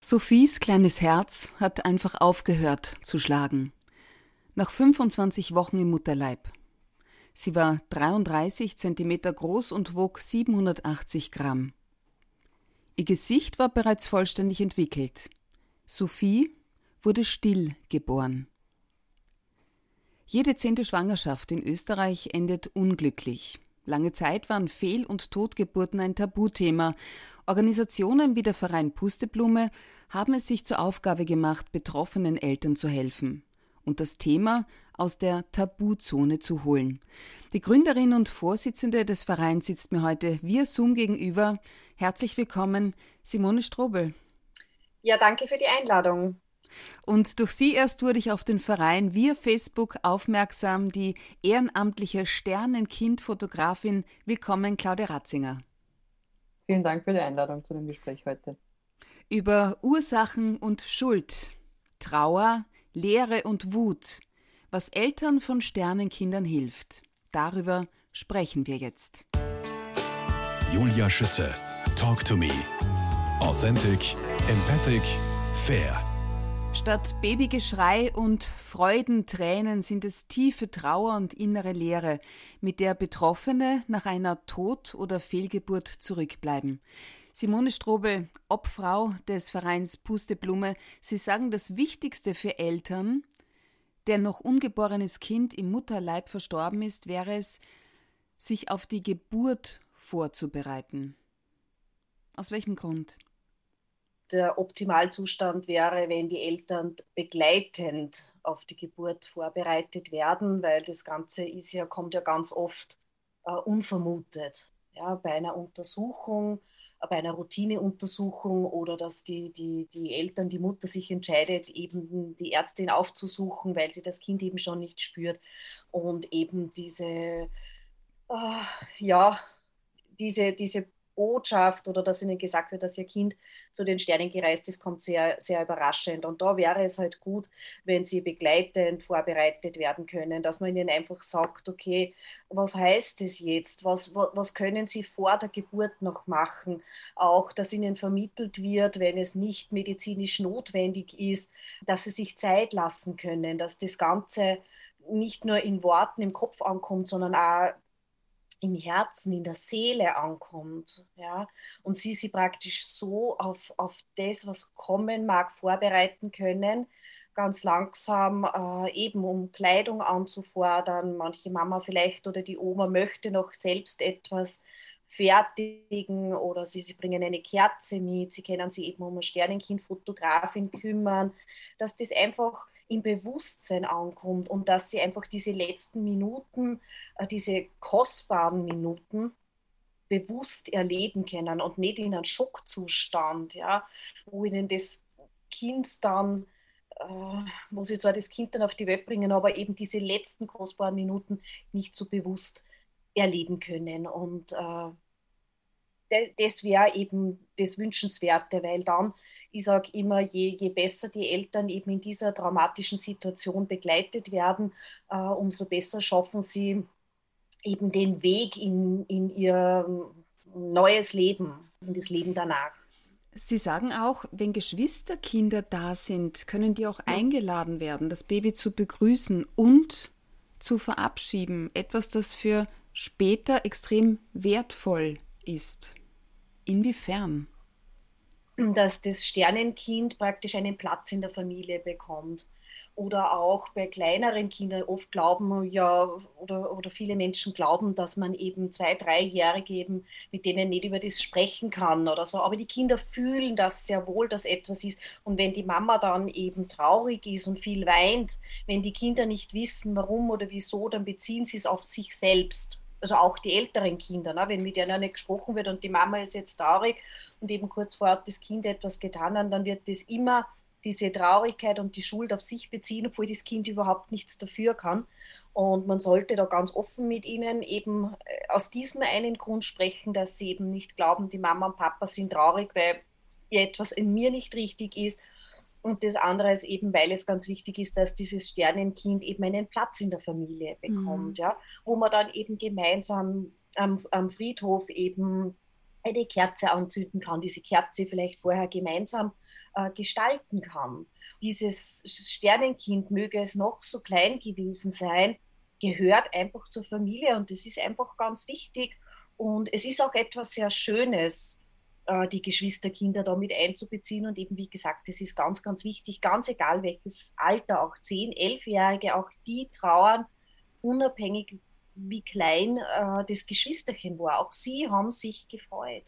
Sophies kleines Herz hat einfach aufgehört zu schlagen. Nach 25 Wochen im Mutterleib. Sie war 33 Zentimeter groß und wog 780 Gramm. Ihr Gesicht war bereits vollständig entwickelt. Sophie wurde still geboren. Jede zehnte Schwangerschaft in Österreich endet unglücklich. Lange Zeit waren Fehl- und Totgeburten ein Tabuthema. Organisationen wie der Verein Pusteblume haben es sich zur Aufgabe gemacht, betroffenen Eltern zu helfen und das Thema aus der Tabuzone zu holen. Die Gründerin und Vorsitzende des Vereins sitzt mir heute via Zoom gegenüber. Herzlich willkommen, Simone Strobel. Ja, danke für die Einladung. Und durch sie erst wurde ich auf den Verein via Facebook aufmerksam, die ehrenamtliche Sternenkindfotografin. Willkommen, Claudia Ratzinger. Vielen Dank für die Einladung zu dem Gespräch heute. Über Ursachen und Schuld, Trauer, Leere und Wut, was Eltern von Sternenkindern hilft. Darüber sprechen wir jetzt. Julia Schütze, Talk to Me. Authentic, empathic, fair. Statt Babygeschrei und Freudentränen sind es tiefe Trauer und innere Leere, mit der Betroffene nach einer Tod- oder Fehlgeburt zurückbleiben. Simone Strobel, Obfrau des Vereins Pusteblume, Sie sagen, das Wichtigste für Eltern, der noch ungeborenes Kind im Mutterleib verstorben ist, wäre es, sich auf die Geburt vorzubereiten. Aus welchem Grund? Der Optimalzustand wäre, wenn die Eltern begleitend auf die Geburt vorbereitet werden, weil das Ganze ist ja, kommt ja ganz oft äh, unvermutet. Ja, bei einer Untersuchung, bei einer Routineuntersuchung oder dass die, die, die Eltern, die Mutter sich entscheidet, eben die Ärztin aufzusuchen, weil sie das Kind eben schon nicht spürt und eben diese, äh, ja, diese, diese Botschaft oder dass ihnen gesagt wird, dass ihr Kind zu den Sternen gereist ist, kommt sehr, sehr überraschend. Und da wäre es halt gut, wenn sie begleitend vorbereitet werden können, dass man ihnen einfach sagt, okay, was heißt es jetzt? Was, was, was können sie vor der Geburt noch machen? Auch, dass ihnen vermittelt wird, wenn es nicht medizinisch notwendig ist, dass sie sich Zeit lassen können, dass das Ganze nicht nur in Worten im Kopf ankommt, sondern auch im Herzen, in der Seele ankommt. Ja? Und sie sie praktisch so auf, auf das, was kommen mag, vorbereiten können, ganz langsam, äh, eben um Kleidung anzufordern. Manche Mama vielleicht oder die Oma möchte noch selbst etwas fertigen oder sie, sie bringen eine Kerze mit, sie können sich eben um eine Sternenkind-Fotografin kümmern, dass das einfach im Bewusstsein ankommt und dass sie einfach diese letzten Minuten, äh, diese kostbaren Minuten bewusst erleben können und nicht in einem Schockzustand, ja, wo ihnen das Kind dann, äh, wo sie zwar das Kind dann auf die Welt bringen, aber eben diese letzten kostbaren Minuten nicht so bewusst erleben können. Und äh, das wäre eben das Wünschenswerte, weil dann ich sage immer, je, je besser die Eltern eben in dieser traumatischen Situation begleitet werden, äh, umso besser schaffen sie eben den Weg in, in ihr neues Leben, in das Leben danach. Sie sagen auch, wenn Geschwisterkinder da sind, können die auch eingeladen werden, das Baby zu begrüßen und zu verabschieden. Etwas, das für später extrem wertvoll ist. Inwiefern? Dass das Sternenkind praktisch einen Platz in der Familie bekommt. Oder auch bei kleineren Kindern oft glauben ja, oder, oder viele Menschen glauben, dass man eben zwei, dreijährige eben mit denen nicht über das sprechen kann oder so. Aber die Kinder fühlen das sehr wohl, dass etwas ist. Und wenn die Mama dann eben traurig ist und viel weint, wenn die Kinder nicht wissen, warum oder wieso, dann beziehen sie es auf sich selbst also auch die älteren Kinder, ne? wenn mit denen nicht gesprochen wird und die Mama ist jetzt traurig und eben kurz vorher hat das Kind etwas getan hat, dann wird das immer diese Traurigkeit und die Schuld auf sich beziehen, obwohl das Kind überhaupt nichts dafür kann. Und man sollte da ganz offen mit ihnen eben äh, aus diesem einen Grund sprechen, dass sie eben nicht glauben, die Mama und Papa sind traurig, weil etwas in mir nicht richtig ist und das andere ist eben, weil es ganz wichtig ist, dass dieses Sternenkind eben einen Platz in der Familie bekommt, mhm. ja, wo man dann eben gemeinsam am, am Friedhof eben eine Kerze anzünden kann, diese Kerze vielleicht vorher gemeinsam äh, gestalten kann. Dieses Sternenkind, möge es noch so klein gewesen sein, gehört einfach zur Familie und das ist einfach ganz wichtig. Und es ist auch etwas sehr Schönes, äh, die Geschwisterkinder da mit einzubeziehen. Und eben, wie gesagt, das ist ganz, ganz wichtig, ganz egal welches Alter, auch 10-, 11-Jährige, auch die trauern, unabhängig wie klein äh, das Geschwisterchen war. Auch sie haben sich gefreut.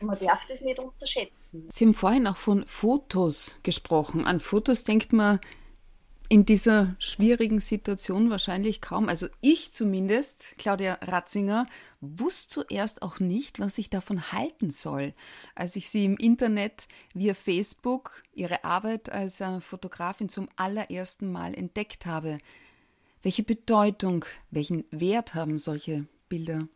Man darf das nicht unterschätzen. Sie haben vorhin auch von Fotos gesprochen. An Fotos denkt man in dieser schwierigen Situation wahrscheinlich kaum. Also ich zumindest, Claudia Ratzinger, wusste zuerst auch nicht, was ich davon halten soll, als ich sie im Internet via Facebook ihre Arbeit als äh, Fotografin zum allerersten Mal entdeckt habe. Welche Bedeutung, welchen Wert haben solche Bilder?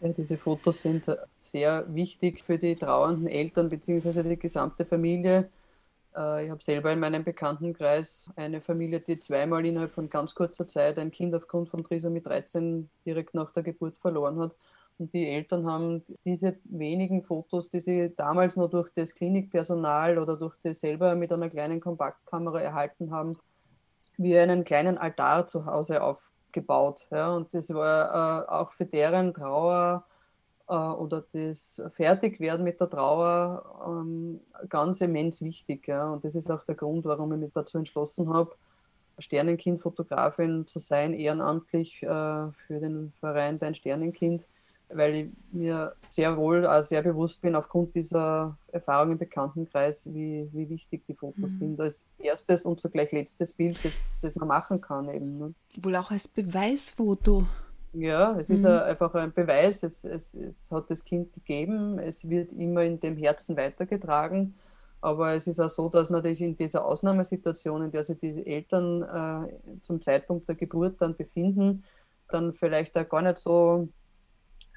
Ja, diese Fotos sind sehr wichtig für die trauernden Eltern bzw. die gesamte Familie äh, ich habe selber in meinem Bekanntenkreis eine Familie, die zweimal innerhalb von ganz kurzer Zeit ein Kind aufgrund von Trisomie 13 direkt nach der Geburt verloren hat. Und die Eltern haben diese wenigen Fotos, die sie damals nur durch das Klinikpersonal oder durch das selber mit einer kleinen Kompaktkamera erhalten haben, wie einen kleinen Altar zu Hause aufgebaut. Ja. Und das war äh, auch für deren Trauer äh, oder das Fertigwerden mit der Trauer ähm, ganz immens wichtig. Ja. Und das ist auch der Grund, warum ich mich dazu entschlossen habe, Sternenkindfotografin zu sein, ehrenamtlich äh, für den Verein Dein Sternenkind, weil ich mir sehr wohl auch sehr bewusst bin, aufgrund dieser Erfahrung im Bekanntenkreis, wie, wie wichtig die Fotos mhm. sind. Als erstes und zugleich letztes Bild, das, das man machen kann. Eben, ne? Wohl auch als Beweisfoto. Ja, es ist mhm. einfach ein Beweis, es, es, es hat das Kind gegeben, es wird immer in dem Herzen weitergetragen. Aber es ist auch so, dass natürlich in dieser Ausnahmesituation, in der sich die Eltern äh, zum Zeitpunkt der Geburt dann befinden, dann vielleicht auch gar nicht so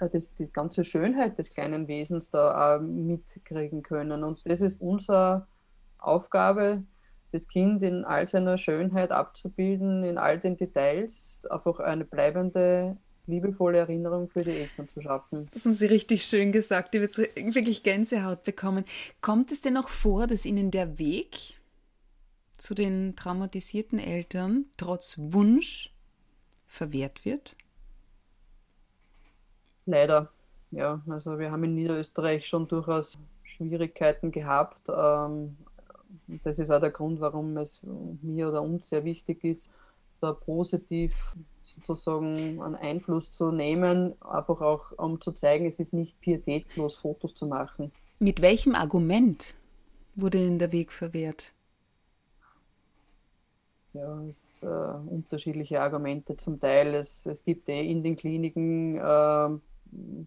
das, die ganze Schönheit des kleinen Wesens da auch mitkriegen können. Und das ist unsere Aufgabe, das Kind in all seiner Schönheit abzubilden, in all den Details, einfach eine bleibende liebevolle Erinnerung für die Eltern zu schaffen. Das haben Sie richtig schön gesagt. Ich würde wirklich Gänsehaut bekommen. Kommt es denn auch vor, dass Ihnen der Weg zu den traumatisierten Eltern trotz Wunsch verwehrt wird? Leider, ja. Also wir haben in Niederösterreich schon durchaus Schwierigkeiten gehabt. Ähm, das ist auch der Grund, warum es mir oder uns sehr wichtig ist, da positiv sozusagen einen Einfluss zu nehmen, einfach auch um zu zeigen, es ist nicht pietätlos, Fotos zu machen. Mit welchem Argument wurde Ihnen der Weg verwehrt? Ja, es äh, unterschiedliche Argumente zum Teil. Es, es gibt eh in den Kliniken äh,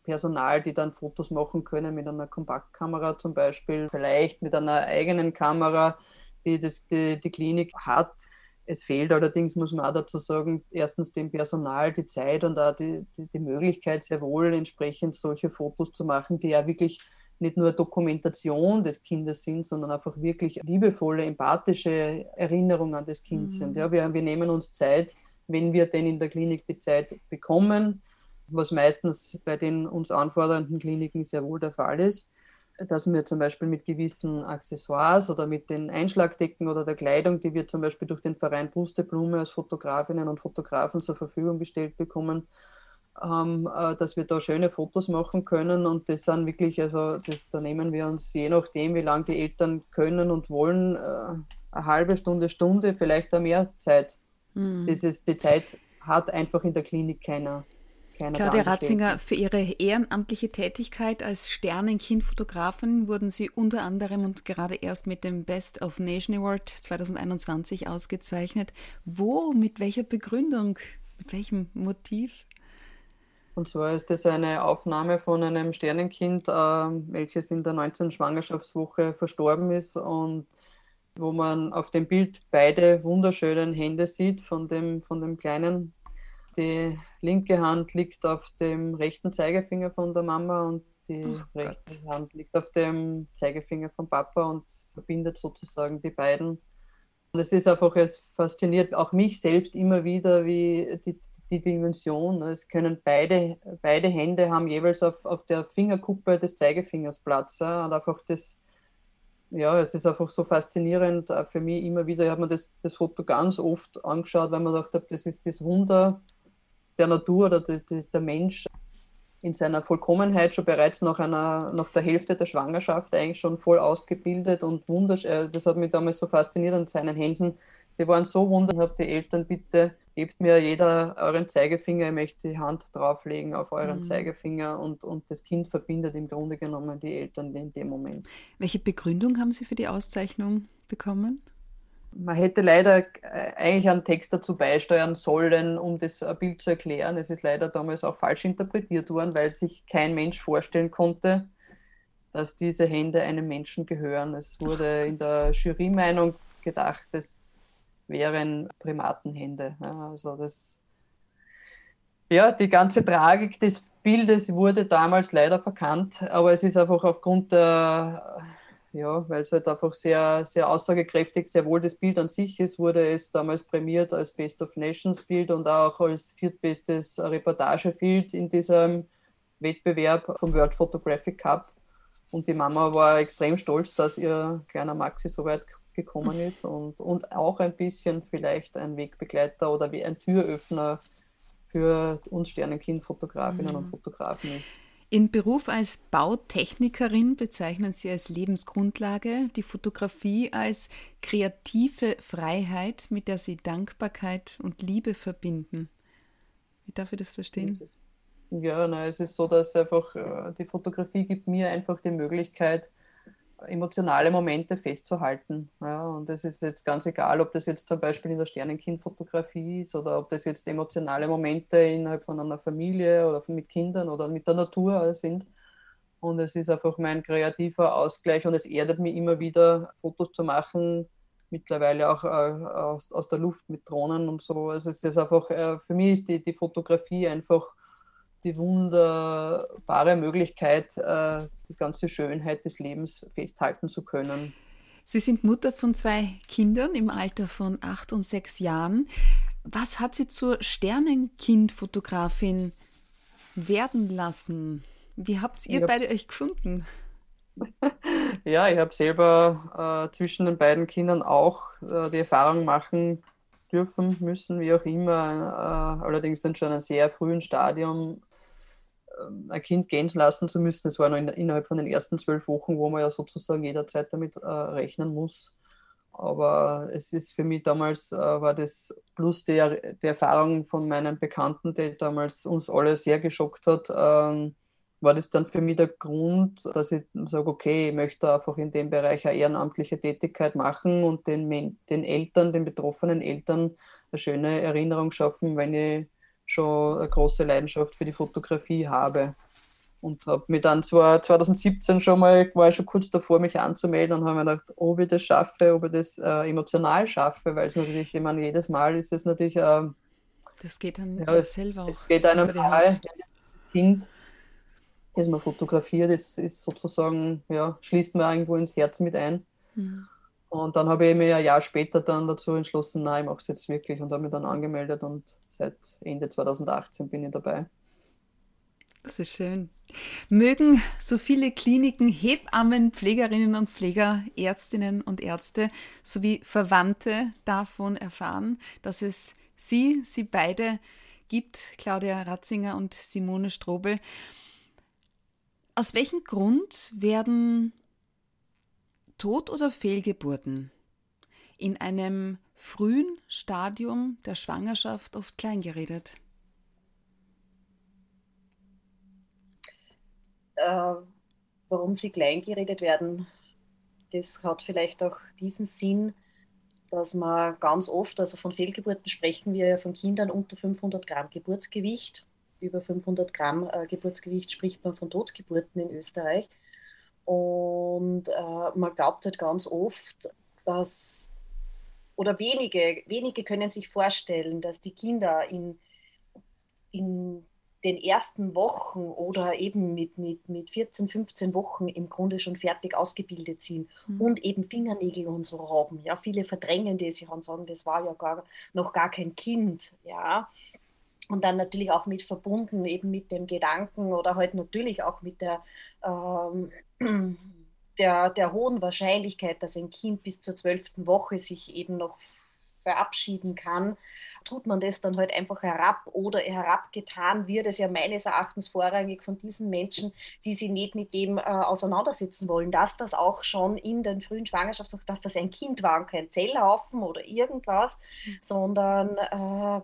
Personal, die dann Fotos machen können mit einer Kompaktkamera zum Beispiel, vielleicht mit einer eigenen Kamera, die das, die, die Klinik hat. Es fehlt allerdings, muss man auch dazu sagen, erstens dem Personal die Zeit und auch die, die, die Möglichkeit, sehr wohl entsprechend solche Fotos zu machen, die ja wirklich nicht nur Dokumentation des Kindes sind, sondern einfach wirklich liebevolle, empathische Erinnerungen an das Kind mhm. sind. Ja, wir, wir nehmen uns Zeit, wenn wir denn in der Klinik die Zeit bekommen, was meistens bei den uns anfordernden Kliniken sehr wohl der Fall ist dass wir zum Beispiel mit gewissen Accessoires oder mit den Einschlagdecken oder der Kleidung, die wir zum Beispiel durch den Verein Brusteblume als Fotografinnen und Fotografen zur Verfügung gestellt bekommen, ähm, äh, dass wir da schöne Fotos machen können und das sind wirklich, also das, da nehmen wir uns je nachdem, wie lange die Eltern können und wollen, äh, eine halbe Stunde, Stunde, vielleicht auch mehr Zeit. Mhm. Das ist, die Zeit hat einfach in der Klinik keiner keiner Claudia Ratzinger, für Ihre ehrenamtliche Tätigkeit als Sternenkindfotografin wurden Sie unter anderem und gerade erst mit dem Best of Nation Award 2021 ausgezeichnet. Wo, mit welcher Begründung, mit welchem Motiv? Und zwar ist das eine Aufnahme von einem Sternenkind, äh, welches in der 19. Schwangerschaftswoche verstorben ist und wo man auf dem Bild beide wunderschönen Hände sieht von dem, von dem kleinen die linke Hand liegt auf dem rechten Zeigefinger von der Mama und die oh rechte Gott. Hand liegt auf dem Zeigefinger von Papa und verbindet sozusagen die beiden. Und es ist einfach, es fasziniert auch mich selbst immer wieder, wie die, die Dimension. Es können beide, beide Hände haben jeweils auf, auf der Fingerkuppe des Zeigefingers Platz. Ja, und einfach das, ja, es ist einfach so faszinierend für mich immer wieder. Ich habe mir das, das Foto ganz oft angeschaut, weil man gedacht habe, das ist das Wunder der Natur oder die, die, der Mensch in seiner Vollkommenheit schon bereits nach, einer, nach der Hälfte der Schwangerschaft eigentlich schon voll ausgebildet und wunderschön. Äh, das hat mich damals so fasziniert an seinen Händen. Sie waren so wunderbar. Ich habe die Eltern, bitte gebt mir jeder euren Zeigefinger, ich möchte die Hand drauflegen auf euren mhm. Zeigefinger und, und das Kind verbindet im Grunde genommen die Eltern in dem Moment. Welche Begründung haben Sie für die Auszeichnung bekommen? Man hätte leider äh, eigentlich einen Text dazu beisteuern sollen, um das Bild zu erklären. Es ist leider damals auch falsch interpretiert worden, weil sich kein Mensch vorstellen konnte, dass diese Hände einem Menschen gehören. Es wurde in der Jury-Meinung gedacht, es wären Primatenhände. also das, ja, die ganze Tragik des Bildes wurde damals leider verkannt, aber es ist einfach aufgrund der ja, weil es halt einfach sehr, sehr aussagekräftig, sehr wohl das Bild an sich ist, wurde es damals prämiert als Best of Nations Bild und auch als viertbestes Reportagebild in diesem Wettbewerb vom World Photographic Cup. Und die Mama war extrem stolz, dass ihr kleiner Maxi so weit gekommen ist und, und auch ein bisschen vielleicht ein Wegbegleiter oder wie ein Türöffner für uns Sternenkind-Fotografinnen mhm. und Fotografen ist. Ihren Beruf als Bautechnikerin bezeichnen Sie als Lebensgrundlage, die Fotografie als kreative Freiheit, mit der Sie Dankbarkeit und Liebe verbinden. Wie darf ich das verstehen? Ja, na, es ist so, dass einfach äh, die Fotografie gibt mir einfach die Möglichkeit, emotionale Momente festzuhalten. Ja, und es ist jetzt ganz egal, ob das jetzt zum Beispiel in der Sternenkindfotografie ist oder ob das jetzt emotionale Momente innerhalb von einer Familie oder mit Kindern oder mit der Natur sind. Und es ist einfach mein kreativer Ausgleich und es erdet mich immer wieder, Fotos zu machen, mittlerweile auch äh, aus, aus der Luft mit Drohnen und so. Also es ist einfach, äh, für mich ist die, die Fotografie einfach die wunderbare Möglichkeit, äh, die ganze Schönheit des Lebens festhalten zu können. Sie sind Mutter von zwei Kindern im Alter von acht und sechs Jahren. Was hat Sie zur Sternenkindfotografin werden lassen? Wie habt ihr beide euch gefunden? ja, ich habe selber äh, zwischen den beiden Kindern auch äh, die Erfahrung machen dürfen, müssen, wie auch immer, äh, allerdings dann schon in einem sehr frühen Stadium ein Kind gehen lassen zu müssen. Das war noch in, innerhalb von den ersten zwölf Wochen, wo man ja sozusagen jederzeit damit äh, rechnen muss. Aber es ist für mich damals, äh, war das plus die, die Erfahrung von meinen Bekannten, die damals uns alle sehr geschockt hat, ähm, war das dann für mich der Grund, dass ich sage, okay, ich möchte einfach in dem Bereich eine ehrenamtliche Tätigkeit machen und den, den Eltern, den betroffenen Eltern eine schöne Erinnerung schaffen, wenn ich schon eine große Leidenschaft für die Fotografie habe. Und habe mir dann zwar 2017 schon mal, war ich schon kurz davor, mich anzumelden und habe mir gedacht, ob ich das schaffe, ob ich das äh, emotional schaffe, weil es natürlich, ich meine, jedes Mal ist es natürlich. Äh, das geht dann ja, es, selber auch. Es geht einem Mal, Kind, das man fotografiert, das ist sozusagen, ja, schließt man irgendwo ins Herz mit ein. Mhm. Und dann habe ich mir ein Jahr später dann dazu entschlossen, nein, ich mache es jetzt wirklich und habe mich dann angemeldet und seit Ende 2018 bin ich dabei. Das ist schön. Mögen so viele Kliniken, Hebammen, Pflegerinnen und Pfleger, Ärztinnen und Ärzte sowie Verwandte davon erfahren, dass es Sie, Sie beide gibt, Claudia Ratzinger und Simone Strobel. Aus welchem Grund werden Tod- oder Fehlgeburten in einem frühen Stadium der Schwangerschaft oft kleingeredet? Äh, warum sie kleingeredet werden, das hat vielleicht auch diesen Sinn, dass man ganz oft, also von Fehlgeburten sprechen wir ja von Kindern unter 500 Gramm Geburtsgewicht. Über 500 Gramm äh, Geburtsgewicht spricht man von Totgeburten in Österreich. Und äh, man glaubt halt ganz oft, dass, oder wenige, wenige können sich vorstellen, dass die Kinder in, in den ersten Wochen oder eben mit, mit, mit 14, 15 Wochen im Grunde schon fertig ausgebildet sind mhm. und eben Fingernägel und so haben. Ja, viele verdrängen das ja und sagen, das war ja gar, noch gar kein Kind. Ja. Und dann natürlich auch mit verbunden, eben mit dem Gedanken oder halt natürlich auch mit der ähm, der, der hohen Wahrscheinlichkeit, dass ein Kind bis zur zwölften Woche sich eben noch verabschieden kann, tut man das dann halt einfach herab oder herabgetan wird es ja meines Erachtens vorrangig von diesen Menschen, die sich nicht mit dem äh, auseinandersetzen wollen, dass das auch schon in den frühen Schwangerschaften, dass das ein Kind war und kein Zellhaufen oder irgendwas, mhm. sondern äh,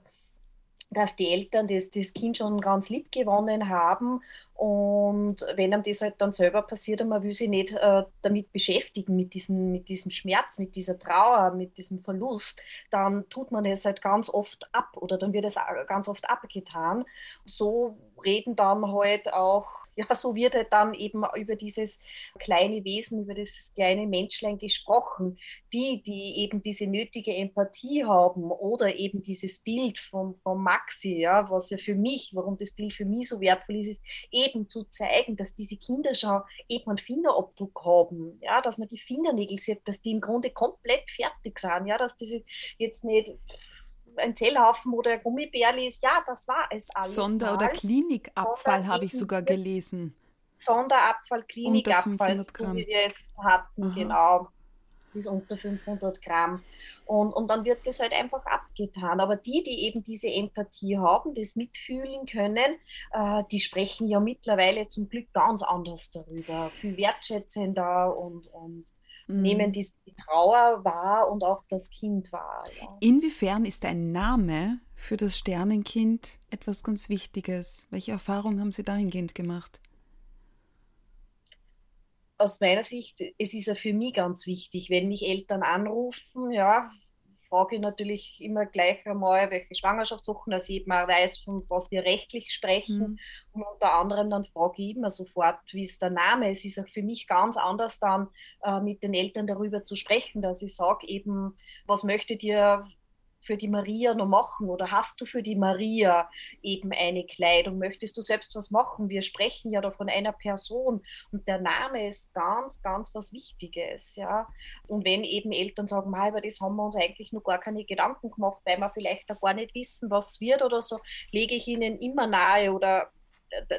dass die Eltern das, das Kind schon ganz lieb gewonnen haben. Und wenn einem das halt dann selber passiert und man will sich nicht äh, damit beschäftigen, mit diesem, mit diesem Schmerz, mit dieser Trauer, mit diesem Verlust, dann tut man es halt ganz oft ab oder dann wird es ganz oft abgetan. So reden dann halt auch ja, so wird halt dann eben über dieses kleine Wesen, über das kleine Menschlein gesprochen. Die, die eben diese nötige Empathie haben oder eben dieses Bild von, von Maxi, ja, was ja für mich, warum das Bild für mich so wertvoll ist, ist eben zu zeigen, dass diese Kinder schon eben einen Fingerabdruck haben, ja, dass man die Fingernägel sieht, dass die im Grunde komplett fertig sind, ja, dass diese jetzt nicht ein Zellhaufen oder ein Gummibärli ist. Ja, das war es alles. Sonder- oder Klinikabfall habe ich sogar gelesen. Sonderabfall, Klinikabfall, so wie wir es hatten, Aha. genau. Bis unter 500 Gramm. Und, und dann wird das halt einfach abgetan. Aber die, die eben diese Empathie haben, das mitfühlen können, äh, die sprechen ja mittlerweile zum Glück ganz anders darüber. Viel wertschätzender und, und mhm. nehmen die, die, Trauer wahr und auch das Kind wahr. Ja. Inwiefern ist ein Name für das Sternenkind etwas ganz Wichtiges? Welche Erfahrungen haben Sie dahingehend gemacht? Aus meiner Sicht, es ist ja für mich ganz wichtig, wenn mich Eltern anrufen, ja, frage ich natürlich immer gleich einmal, welche Schwangerschaftswochen, dass ich eben auch weiß, von was wir rechtlich sprechen. Mhm. Und unter anderem dann frage ich immer sofort, wie ist der Name. Es ist auch für mich ganz anders dann äh, mit den Eltern darüber zu sprechen, dass ich sage eben, was möchtet ihr für die Maria noch machen oder hast du für die Maria eben eine Kleidung? Möchtest du selbst was machen? Wir sprechen ja da von einer Person und der Name ist ganz, ganz was Wichtiges, ja. Und wenn eben Eltern sagen, mal über das haben wir uns eigentlich noch gar keine Gedanken gemacht, weil wir vielleicht auch gar nicht wissen, was wird oder so, lege ich ihnen immer nahe oder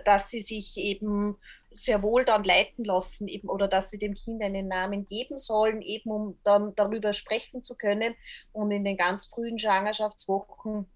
dass sie sich eben sehr wohl dann leiten lassen eben, oder dass sie dem Kind einen Namen geben sollen, eben um dann darüber sprechen zu können. Und in den ganz frühen Schwangerschaftswochen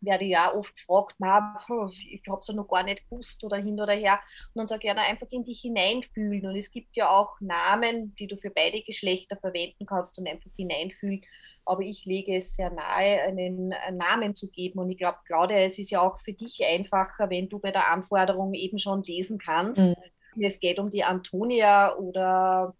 werde ich ja oft gefragt, ich habe es ja noch gar nicht gewusst oder hin oder her. Und dann sage ich, ja, einfach in dich hineinfühlen. Und es gibt ja auch Namen, die du für beide Geschlechter verwenden kannst und einfach hineinfühlen aber ich lege es sehr nahe, einen, Namen zu geben. Und ich glaube, Claudia, es ist ja auch für dich einfacher, wenn du bei der Anforderung eben schon lesen kannst. Mhm. Es geht um die Antonia oder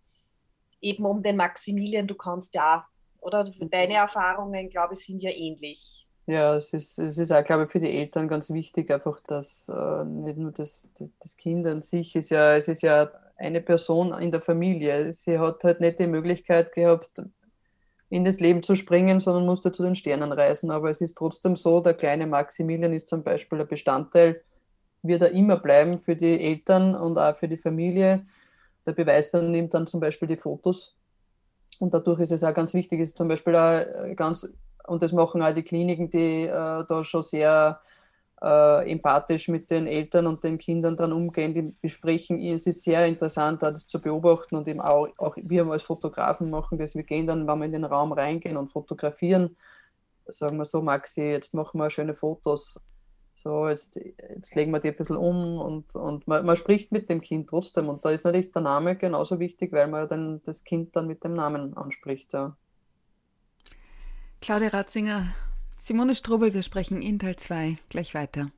eben um den Maximilian, du kannst ja, oder deine Erfahrungen, glaube ich, sind ja ähnlich. Ja, es ist, es ist auch, glaube ich, für die Eltern ganz wichtig, einfach, dass äh, nicht nur das, das Kind an sich ist ja, es ist ja eine Person in der Familie. Sie hat halt nicht die Möglichkeit gehabt, in das Leben zu springen, sondern musste zu den Sternen reisen. Aber es ist trotzdem so, der kleine Maximilian ist zum Beispiel ein Bestandteil, wird er immer bleiben für die Eltern und auch für die Familie. Der Beweiser nimmt dann zum Beispiel die Fotos. Und dadurch ist es auch ganz wichtig, ist zum Beispiel auch ganz, und das machen auch die Kliniken, die äh, da schon sehr äh, empathisch mit den Eltern und den Kindern dann umgehen, die besprechen. Es ist sehr interessant, das zu beobachten und eben auch, auch wir als Fotografen machen das. Wir gehen dann, wenn wir in den Raum reingehen und fotografieren, sagen wir so, Maxi, jetzt machen wir schöne Fotos. So, jetzt, jetzt legen wir die ein bisschen um und, und man, man, spricht mit dem Kind trotzdem. Und da ist natürlich der Name genauso wichtig, weil man dann das Kind dann mit dem Namen anspricht. Ja. Claudia Ratzinger, Simone Strobel, wir sprechen in Teil 2 gleich weiter.